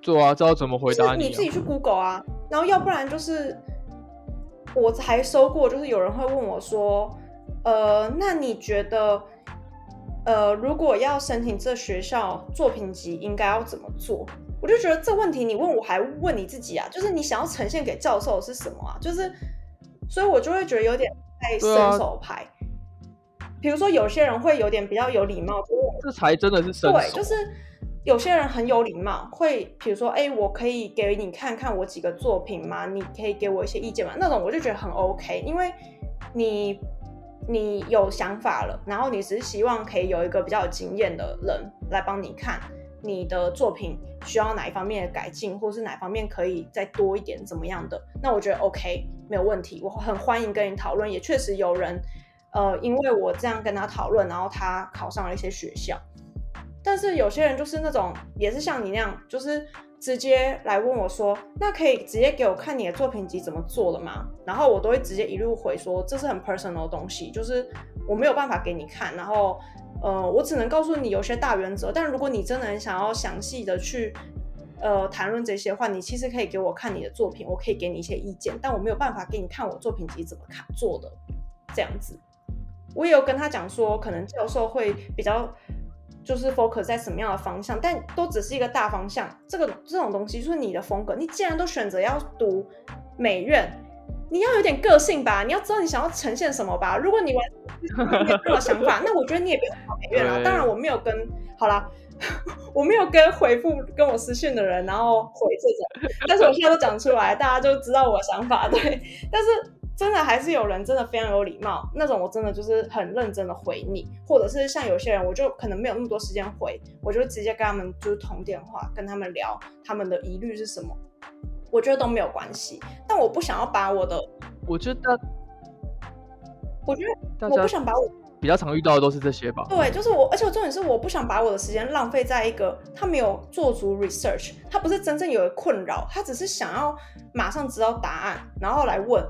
做啊，知道怎么回答你？你自己去 Google 啊，然后要不然就是我还收过，就是有人会问我说，呃，那你觉得？呃，如果要申请这学校作品集，应该要怎么做？我就觉得这问题你问我还问你自己啊，就是你想要呈现给教授是什么啊？就是，所以我就会觉得有点太伸手牌。比如说有些人会有点比较有礼貌，这才真的是伸手。对，就是有些人很有礼貌，会比如说，哎，我可以给你看看我几个作品吗？你可以给我一些意见吗？那种我就觉得很 OK，因为你。你有想法了，然后你只是希望可以有一个比较有经验的人来帮你看你的作品需要哪一方面的改进，或是哪方面可以再多一点怎么样的？那我觉得 OK 没有问题，我很欢迎跟你讨论。也确实有人，呃，因为我这样跟他讨论，然后他考上了一些学校。但是有些人就是那种，也是像你那样，就是。直接来问我说：“那可以直接给我看你的作品集怎么做的吗？”然后我都会直接一路回说：“这是很 personal 的东西，就是我没有办法给你看。然后，呃，我只能告诉你有些大原则。但如果你真的很想要详细的去，呃，谈论这些话，你其实可以给我看你的作品，我可以给你一些意见。但我没有办法给你看我作品集怎么看做的，这样子。我也有跟他讲说，可能教授会比较。”就是 focus 在什么样的方向，但都只是一个大方向。这个这种东西就是你的风格。你既然都选择要读美院，你要有点个性吧？你要知道你想要呈现什么吧？如果你完全没有想法，那我觉得你也不用考美院了。当然我没有跟好啦，我没有跟回复跟我私信的人，然后回这种。但是我现在都讲出来，大家就知道我的想法。对，但是真的还是有人真的非常有礼貌，那种我真的就是很认真的回你，或者是像有些人，我就可能没有那么多时间回，我就直接跟他们就是通电话，跟他们聊他们的疑虑是什么，我觉得都没有关系。但我不想要把我的，我觉得，我觉得我不想把我比较常遇到的都是这些吧。对，就是我，而且重点是我不想把我的时间浪费在一个他没有做足 research，他不是真正有困扰，他只是想要马上知道答案，然后来问。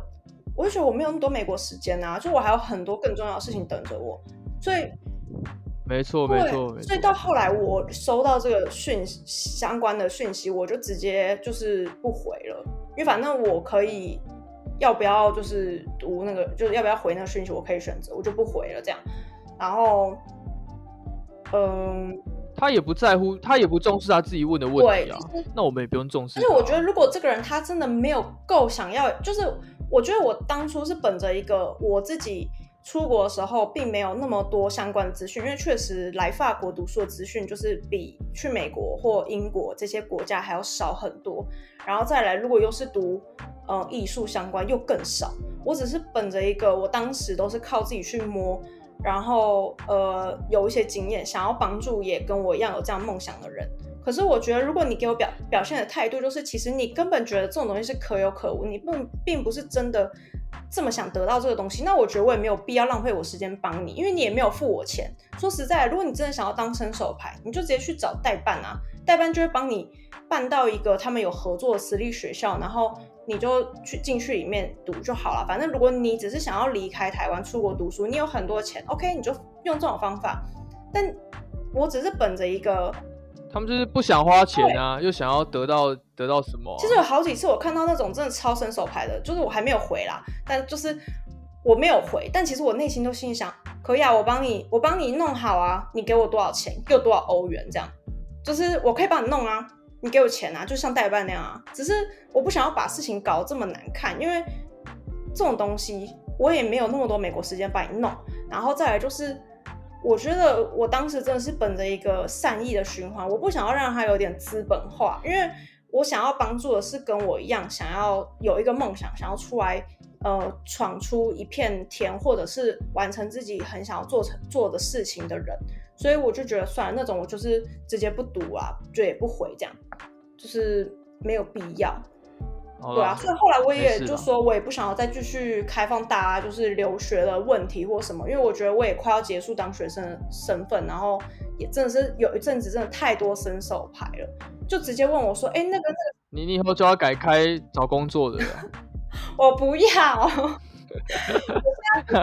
我就觉得我没有那么多美国时间啊，就我还有很多更重要的事情等着我，所以没错没错，所以到后来我收到这个讯相关的讯息，我就直接就是不回了，因为反正我可以要不要就是读那个，就是要不要回那个讯息，我可以选择，我就不回了这样。然后，嗯，他也不在乎，他也不重视他自己问的问题啊，那我们也不用重视。而且我觉得，如果这个人他真的没有够想要，就是。我觉得我当初是本着一个我自己出国的时候并没有那么多相关的资讯，因为确实来法国读书的资讯就是比去美国或英国这些国家还要少很多。然后再来，如果又是读呃艺术相关，又更少。我只是本着一个我当时都是靠自己去摸，然后呃有一些经验，想要帮助也跟我一样有这样梦想的人。可是我觉得，如果你给我表表现的态度，就是其实你根本觉得这种东西是可有可无，你并并不是真的这么想得到这个东西，那我觉得我也没有必要浪费我时间帮你，因为你也没有付我钱。说实在，如果你真的想要当伸手牌，你就直接去找代办啊，代办就会帮你办到一个他们有合作的私立学校，然后你就去进去里面读就好了。反正如果你只是想要离开台湾出国读书，你有很多钱，OK，你就用这种方法。但我只是本着一个。他们就是不想花钱啊，又想要得到得到什么？其实有好几次我看到那种真的超伸手牌的，就是我还没有回啦，但就是我没有回，但其实我内心都心想，可以啊，我帮你，我帮你弄好啊，你给我多少钱？给我多少欧元？这样，就是我可以帮你弄啊，你给我钱啊，就像代办那样啊。只是我不想要把事情搞这么难看，因为这种东西我也没有那么多美国时间帮你弄。然后再来就是。我觉得我当时真的是本着一个善意的循环，我不想要让他有点资本化，因为我想要帮助的是跟我一样想要有一个梦想，想要出来呃闯出一片天，或者是完成自己很想要做成做的事情的人，所以我就觉得算了，那种我就是直接不读啊，就也不回，这样就是没有必要。对啊，所以后来我也就说，我也不想要再继续开放大家就是留学的问题或什么，因为我觉得我也快要结束当学生的身份，然后也真的是有一阵子真的太多伸手牌了，就直接问我说：“哎，那个那个，你你以后就要改开找工作的。”我不要。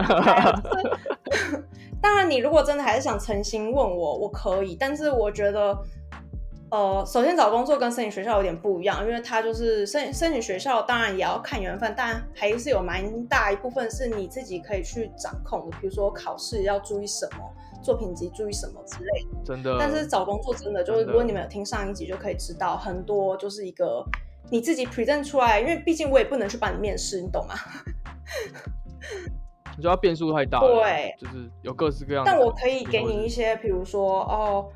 当然，你如果真的还是想诚心问我，我可以，但是我觉得。呃，首先找工作跟申请学校有点不一样，因为它就是申申请学校，当然也要看缘分，但还是有蛮大一部分是你自己可以去掌控的，比如说考试要注意什么，作品集注意什么之类的。真的。但是找工作真的就是，如果你们有听上一集，就可以知道很多就是一个你自己 present 出来，因为毕竟我也不能去帮你面试，你懂吗？你就要变数太大，对，就是有各式各样。但我可以给你一些，比如说哦。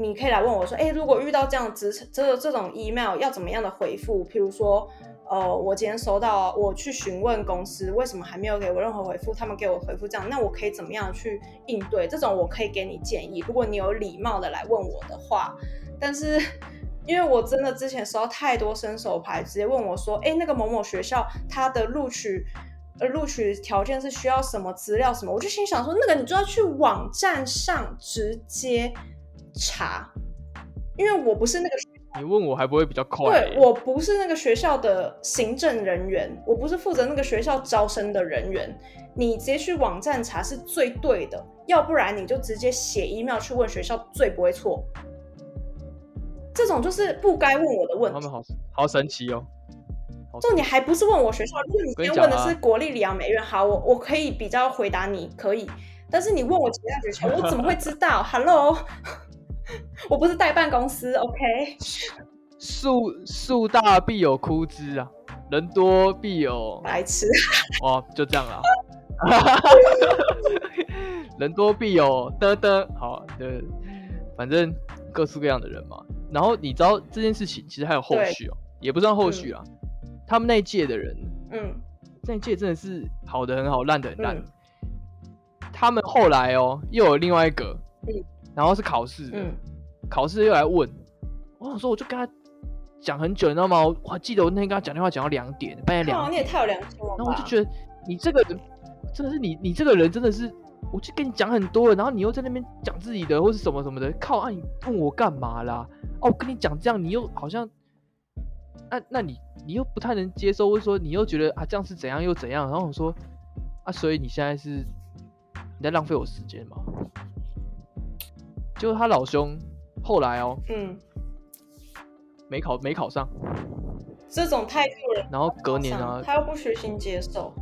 你可以来问我说，哎，如果遇到这样职这这种 email 要怎么样的回复？譬如说，呃，我今天收到，我去询问公司为什么还没有给我任何回复，他们给我回复这样，那我可以怎么样去应对？这种我可以给你建议。如果你有礼貌的来问我的话，但是因为我真的之前收到太多伸手牌，直接问我说，哎，那个某某学校它的录取呃录取条件是需要什么资料什么？我就心想说，那个你就要去网站上直接。查，因为我不是那个，你问我还不会比较快？对我不是那个学校的行政人员，我不是负责那个学校招生的人员。你直接去网站查是最对的，要不然你就直接写 email 去问学校，最不会错。这种就是不该问我的问题。他们好好神奇哦！就你还不是问我学校，如果你今天问的是国立里昂美院，好，我我可以比较回答你可以，但是你问我其他学校，我怎么会知道？Hello。我不是代办公司，OK。树树大必有枯枝啊，人多必有白痴。哦，就这样了。人多必有的的，好，的，反正各式各样的人嘛。然后你知道这件事情其实还有后续哦，也不算后续啊。他们那一届的人，嗯，那一届真的是好的很好，烂的很烂。他们后来哦，又有另外一个，然后是考试，考试又来问。我想说，我就跟他讲很久，你知道吗？我还记得我那天跟他讲电话讲到两点，半夜两点。你也太有良心了。然后我就觉得你这个人真的是你，你这个人真的是，我就跟你讲很多了，然后你又在那边讲自己的或是什么什么的，靠啊！你问我干嘛啦？哦，我跟你讲这样，你又好像，那那你你又不太能接受，或者说你又觉得啊这样是怎样又怎样？然后我说啊，所以你现在是你在浪费我时间吗？就他老兄后来哦，嗯，没考没考上，这种态度人，然后隔年啊，他又不虚心接受，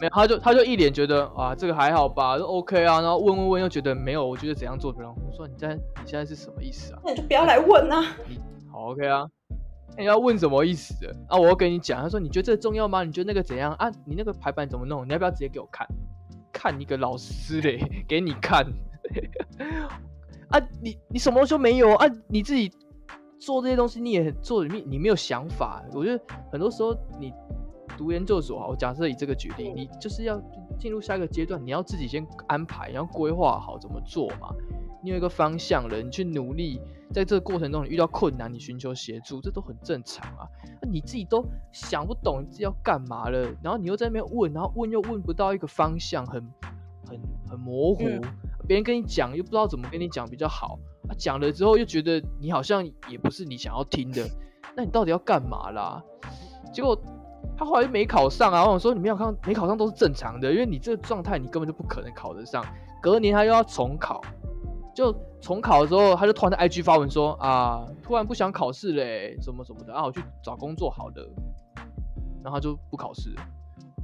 没有，他就他就一脸觉得啊这个还好吧，就 OK 啊，然后问问问又觉得没有，我觉得怎样做怎样。我说你在你现在是什么意思啊？那你就不要来问啊。你好 OK 啊？你要问什么意思的啊？我要跟你讲，他说你觉得这个重要吗？你觉得那个怎样啊？你那个排版怎么弄？你要不要直接给我看？看一个老师嘞，给你看。啊，你你什么都没有啊？你自己做这些东西，你也做你你没有想法。我觉得很多时候你读研究所，我假设以这个举例，你就是要进入下一个阶段，你要自己先安排，然后规划好怎么做嘛。你有一个方向了，你去努力，在这个过程中你遇到困难，你寻求协助，这都很正常啊。那你自己都想不懂你自己要干嘛了，然后你又在那边问，然后问又问不到一个方向，很很很模糊。别人跟你讲又不知道怎么跟你讲比较好，啊，讲了之后又觉得你好像也不是你想要听的，那你到底要干嘛啦？结果他后来又没考上啊！我想说你没有考没考上都是正常的，因为你这个状态你根本就不可能考得上。隔年他又要重考，就重考的时候他就突然在 IG 发文说啊，突然不想考试嘞，什么什么的啊，我去找工作好了，然后他就不考试。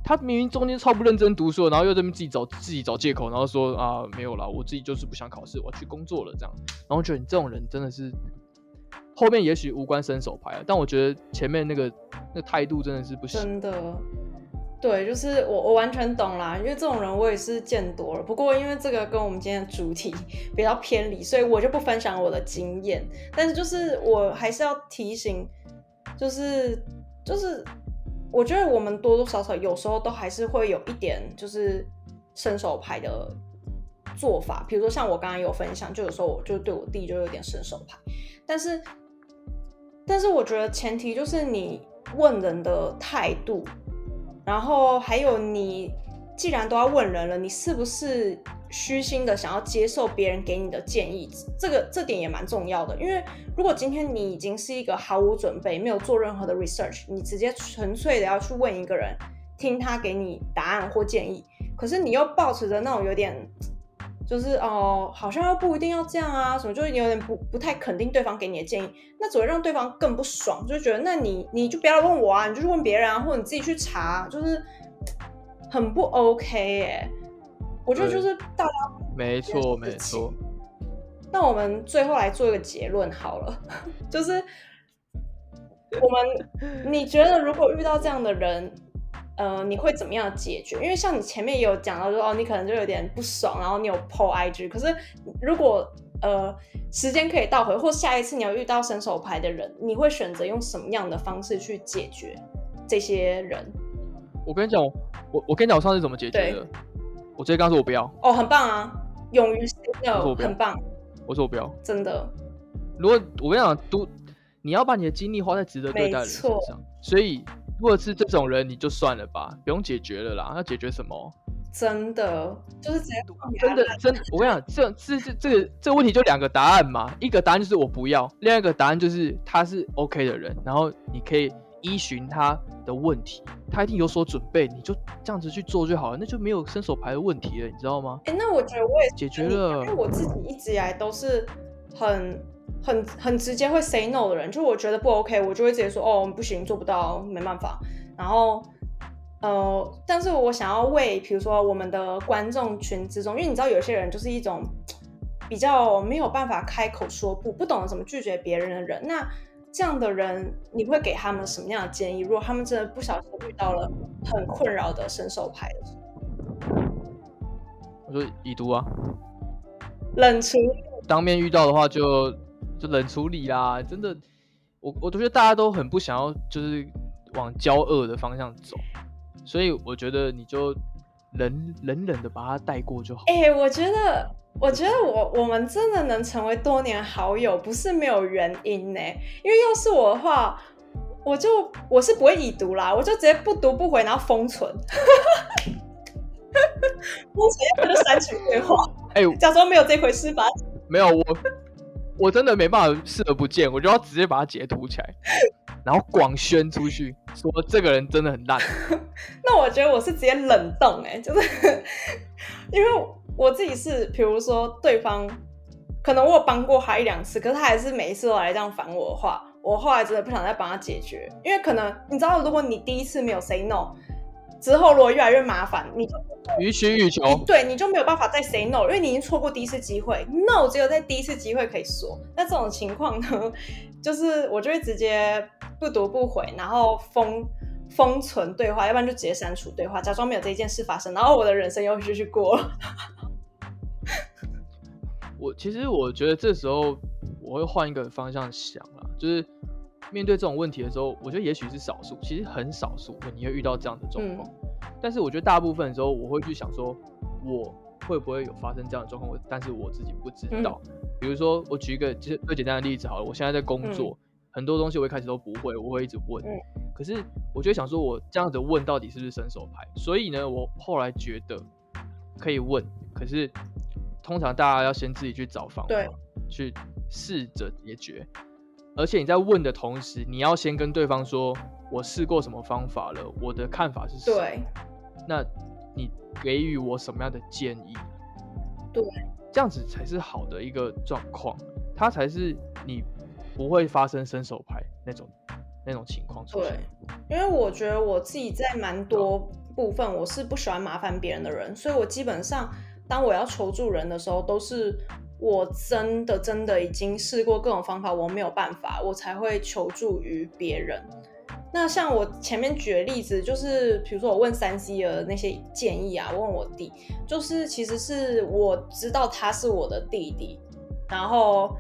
他明明中间超不认真读书，然后又这边自己找自己找借口，然后说啊没有啦，我自己就是不想考试，我要去工作了这样。然后觉得你这种人真的是后面也许无关伸手牌，但我觉得前面那个那态度真的是不行。真的，对，就是我我完全懂啦，因为这种人我也是见多了。不过因为这个跟我们今天的主题比较偏离，所以我就不分享我的经验。但是就是我还是要提醒，就是就是。我觉得我们多多少少有时候都还是会有一点就是伸手牌的做法，比如说像我刚刚有分享，就有时候我就对我弟就有点伸手牌，但是但是我觉得前提就是你问人的态度，然后还有你既然都要问人了，你是不是？虚心的想要接受别人给你的建议，这个这点也蛮重要的。因为如果今天你已经是一个毫无准备、没有做任何的 research，你直接纯粹的要去问一个人，听他给你答案或建议，可是你又保持着那种有点，就是哦，好像又不一定要这样啊，什么，就是有点不不太肯定对方给你的建议，那只会让对方更不爽，就觉得那你你就不要问我啊，你就去问别人啊，或者你自己去查，就是很不 OK 哎。我觉得就是大家没错没错。那我们最后来做一个结论好了，就是我们你觉得如果遇到这样的人，呃，你会怎么样解决？因为像你前面也有讲到，说哦，你可能就有点不爽，然后你有 PO IG。可是如果呃时间可以倒回，或下一次你要遇到伸手牌的人，你会选择用什么样的方式去解决这些人？我跟你讲，我我跟你讲，我上次怎么解决的？我直接刚说，我不要哦，很棒啊，勇于 say no，很棒。我说我不要，真的。如果我跟你讲，都你要把你的精力花在值得对待的人身上，所以如果是这种人，你就算了吧，不用解决了啦。要解决什么？真的就是直接真的真。我跟你讲，这这这这个这个问题就两个答案嘛，一个答案就是我不要，另外一个答案就是他是 OK 的人，然后你可以依循他。的问题，他一定有所准备，你就这样子去做就好了，那就没有伸手牌的问题了，你知道吗？哎，那我觉得我也解决了，因为我自己一直以来都是很很很直接会 say no 的人，就我觉得不 OK，我就会直接说哦不行，做不到，没办法。然后呃，但是我想要为比如说我们的观众群之中，因为你知道有些人就是一种比较没有办法开口说不，不懂得怎么拒绝别人的人，那。这样的人，你会给他们什么样的建议？如果他们真的不小心遇到了很困扰的伸手牌的时候，我说已读啊，冷处理。当面遇到的话，就就冷处理啦。真的，我我都觉得大家都很不想要，就是往交恶的方向走。所以我觉得你就冷冷冷的把它带过就好。哎，我觉得，我觉得我我们真的能成为多年好友，不是没有原因呢。因为要是我的话，我就我是不会已读啦，我就直接不读不回，然后封存，封存就删除对话，哎，假装没有这回事吧。没有我。我真的没办法视而不见，我就要直接把它截图起来，然后广宣出去，说这个人真的很烂。那我觉得我是直接冷冻，哎，就是 因为我自己是，比如说对方可能我有帮过他一两次，可是他还是每一次都来这样烦我的话，我后来真的不想再帮他解决，因为可能你知道，如果你第一次没有 say no。之后如果越来越麻烦，你就予取予求，对，你就没有办法再 say no，因为你已经错过第一次机会，no 只有在第一次机会可以说。那这种情况呢，就是我就会直接不读不回，然后封封存对话，要不然就直接删除对话，假装没有这一件事发生，然后我的人生又继续过了。我其实我觉得这时候我会换一个方向想啊，就是。面对这种问题的时候，我觉得也许是少数，其实很少数，你会遇到这样的状况。但是我觉得大部分的时候，我会去想说，我会不会有发生这样的状况？我但是我自己不知道。比如说，我举一个最最简单的例子好了，我现在在工作，很多东西我一开始都不会，我会一直问。可是我就想说，我这样子问到底是不是伸手牌？所以呢，我后来觉得可以问，可是通常大家要先自己去找方法，去试着解决。而且你在问的同时，你要先跟对方说：“我试过什么方法了，我的看法是什么？”对，那你给予我什么样的建议？对，这样子才是好的一个状况，它才是你不会发生伸手牌那种那种情况出现。对，因为我觉得我自己在蛮多部分我是不喜欢麻烦别人的人，所以我基本上当我要求助人的时候都是。我真的真的已经试过各种方法，我没有办法，我才会求助于别人。那像我前面举的例子，就是比如说我问三 C 的那些建议啊，问我弟，就是其实是我知道他是我的弟弟，然后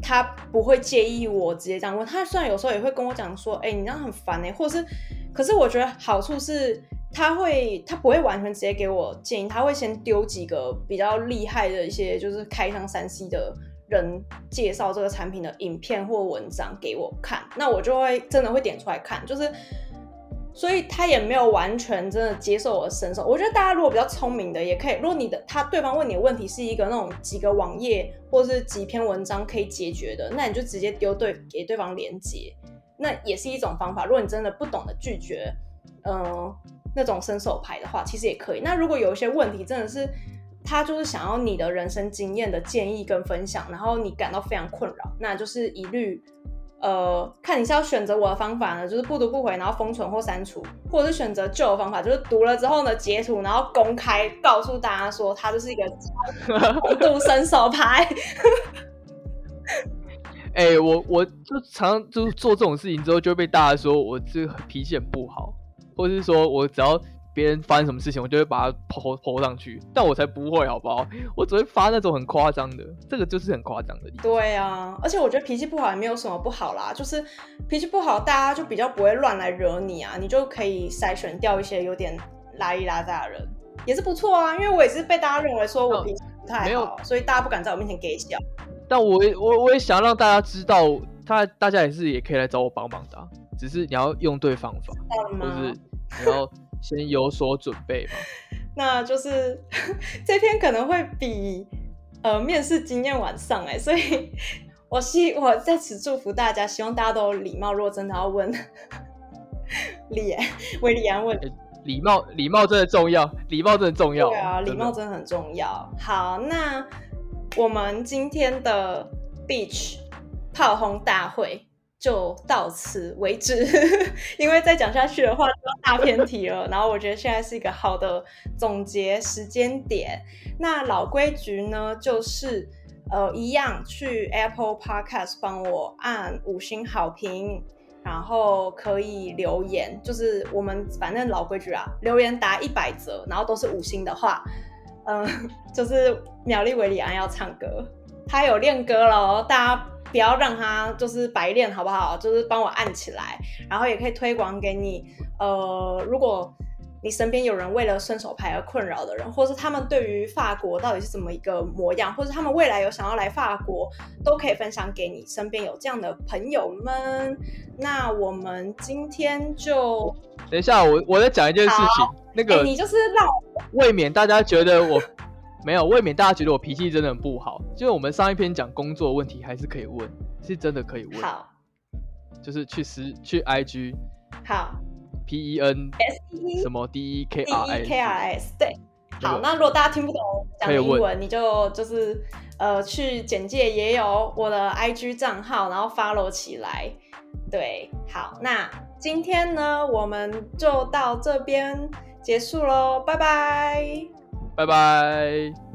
他不会介意我直接这样问他，虽然有时候也会跟我讲说，哎，你这样很烦哎，或者是，可是我觉得好处是。他会，他不会完全直接给我建议，他会先丢几个比较厉害的一些，就是开箱三 C 的人介绍这个产品的影片或文章给我看，那我就会真的会点出来看，就是，所以他也没有完全真的接受我的身手。我觉得大家如果比较聪明的，也可以，如果你的他对方问你的问题是一个那种几个网页或是几篇文章可以解决的，那你就直接丢对给对方连接，那也是一种方法。如果你真的不懂得拒绝，嗯。那种伸手牌的话，其实也可以。那如果有一些问题，真的是他就是想要你的人生经验的建议跟分享，然后你感到非常困扰，那就是一律呃，看你是要选择我的方法呢，就是不读不回，然后封存或删除，或者是选择旧的方法，就是读了之后呢截图，然后公开告诉大家说他就是一个 高度伸手牌。哎，我我就常就是做这种事情之后，就被大家说我这个脾气很不好。或者是说我只要别人发生什么事情，我就会把它抛抛上去，但我才不会，好不好？我只会发那种很夸张的，这个就是很夸张的。对啊，而且我觉得脾气不好也没有什么不好啦，就是脾气不好，大家就比较不会乱来惹你啊，你就可以筛选掉一些有点拉一拉杂的人，也是不错啊。因为我也是被大家认为说我脾气不太好，所以大家不敢在我面前给笑。但我我我也想让大家知道，他大家也是也可以来找我帮忙的，只是你要用对方法，或是。你要先有所准备嘛？那就是 这篇可能会比呃面试经验晚上哎，所以我希我在此祝福大家，希望大家都有礼貌。如果真的要问李维李安问礼貌，礼貌真的重要，礼貌真的重要。对啊，礼貌真的很重要。好，那我们今天的 beach 炮轰大会。就到此为止，因为再讲下去的话就大偏题了。然后我觉得现在是一个好的总结时间点。那老规矩呢，就是呃一样去 Apple Podcast 帮我按五星好评，然后可以留言。就是我们反正老规矩啊，留言达一百则，然后都是五星的话，嗯，就是苗栗维里安要唱歌，他有练歌喽，大家。不要让他就是白练，好不好？就是帮我按起来，然后也可以推广给你。呃，如果你身边有人为了伸手牌而困扰的人，或是他们对于法国到底是怎么一个模样，或者他们未来有想要来法国，都可以分享给你身边有这样的朋友们。那我们今天就等一下，我我在讲一件事情，那个你就是让未免大家觉得我没有，未免大家觉得我脾气真的很不好。就是我们上一篇讲工作问题，还是可以问，是真的可以问。好，就是去私去 IG。好。P E N S E 什么 D E K R S K R S 对，好，那如果大家听不懂讲英文，你就就是呃去简介也有我的 I G 账号，然后 follow 起来。对，好，那今天呢我们就到这边结束喽，拜拜，拜拜。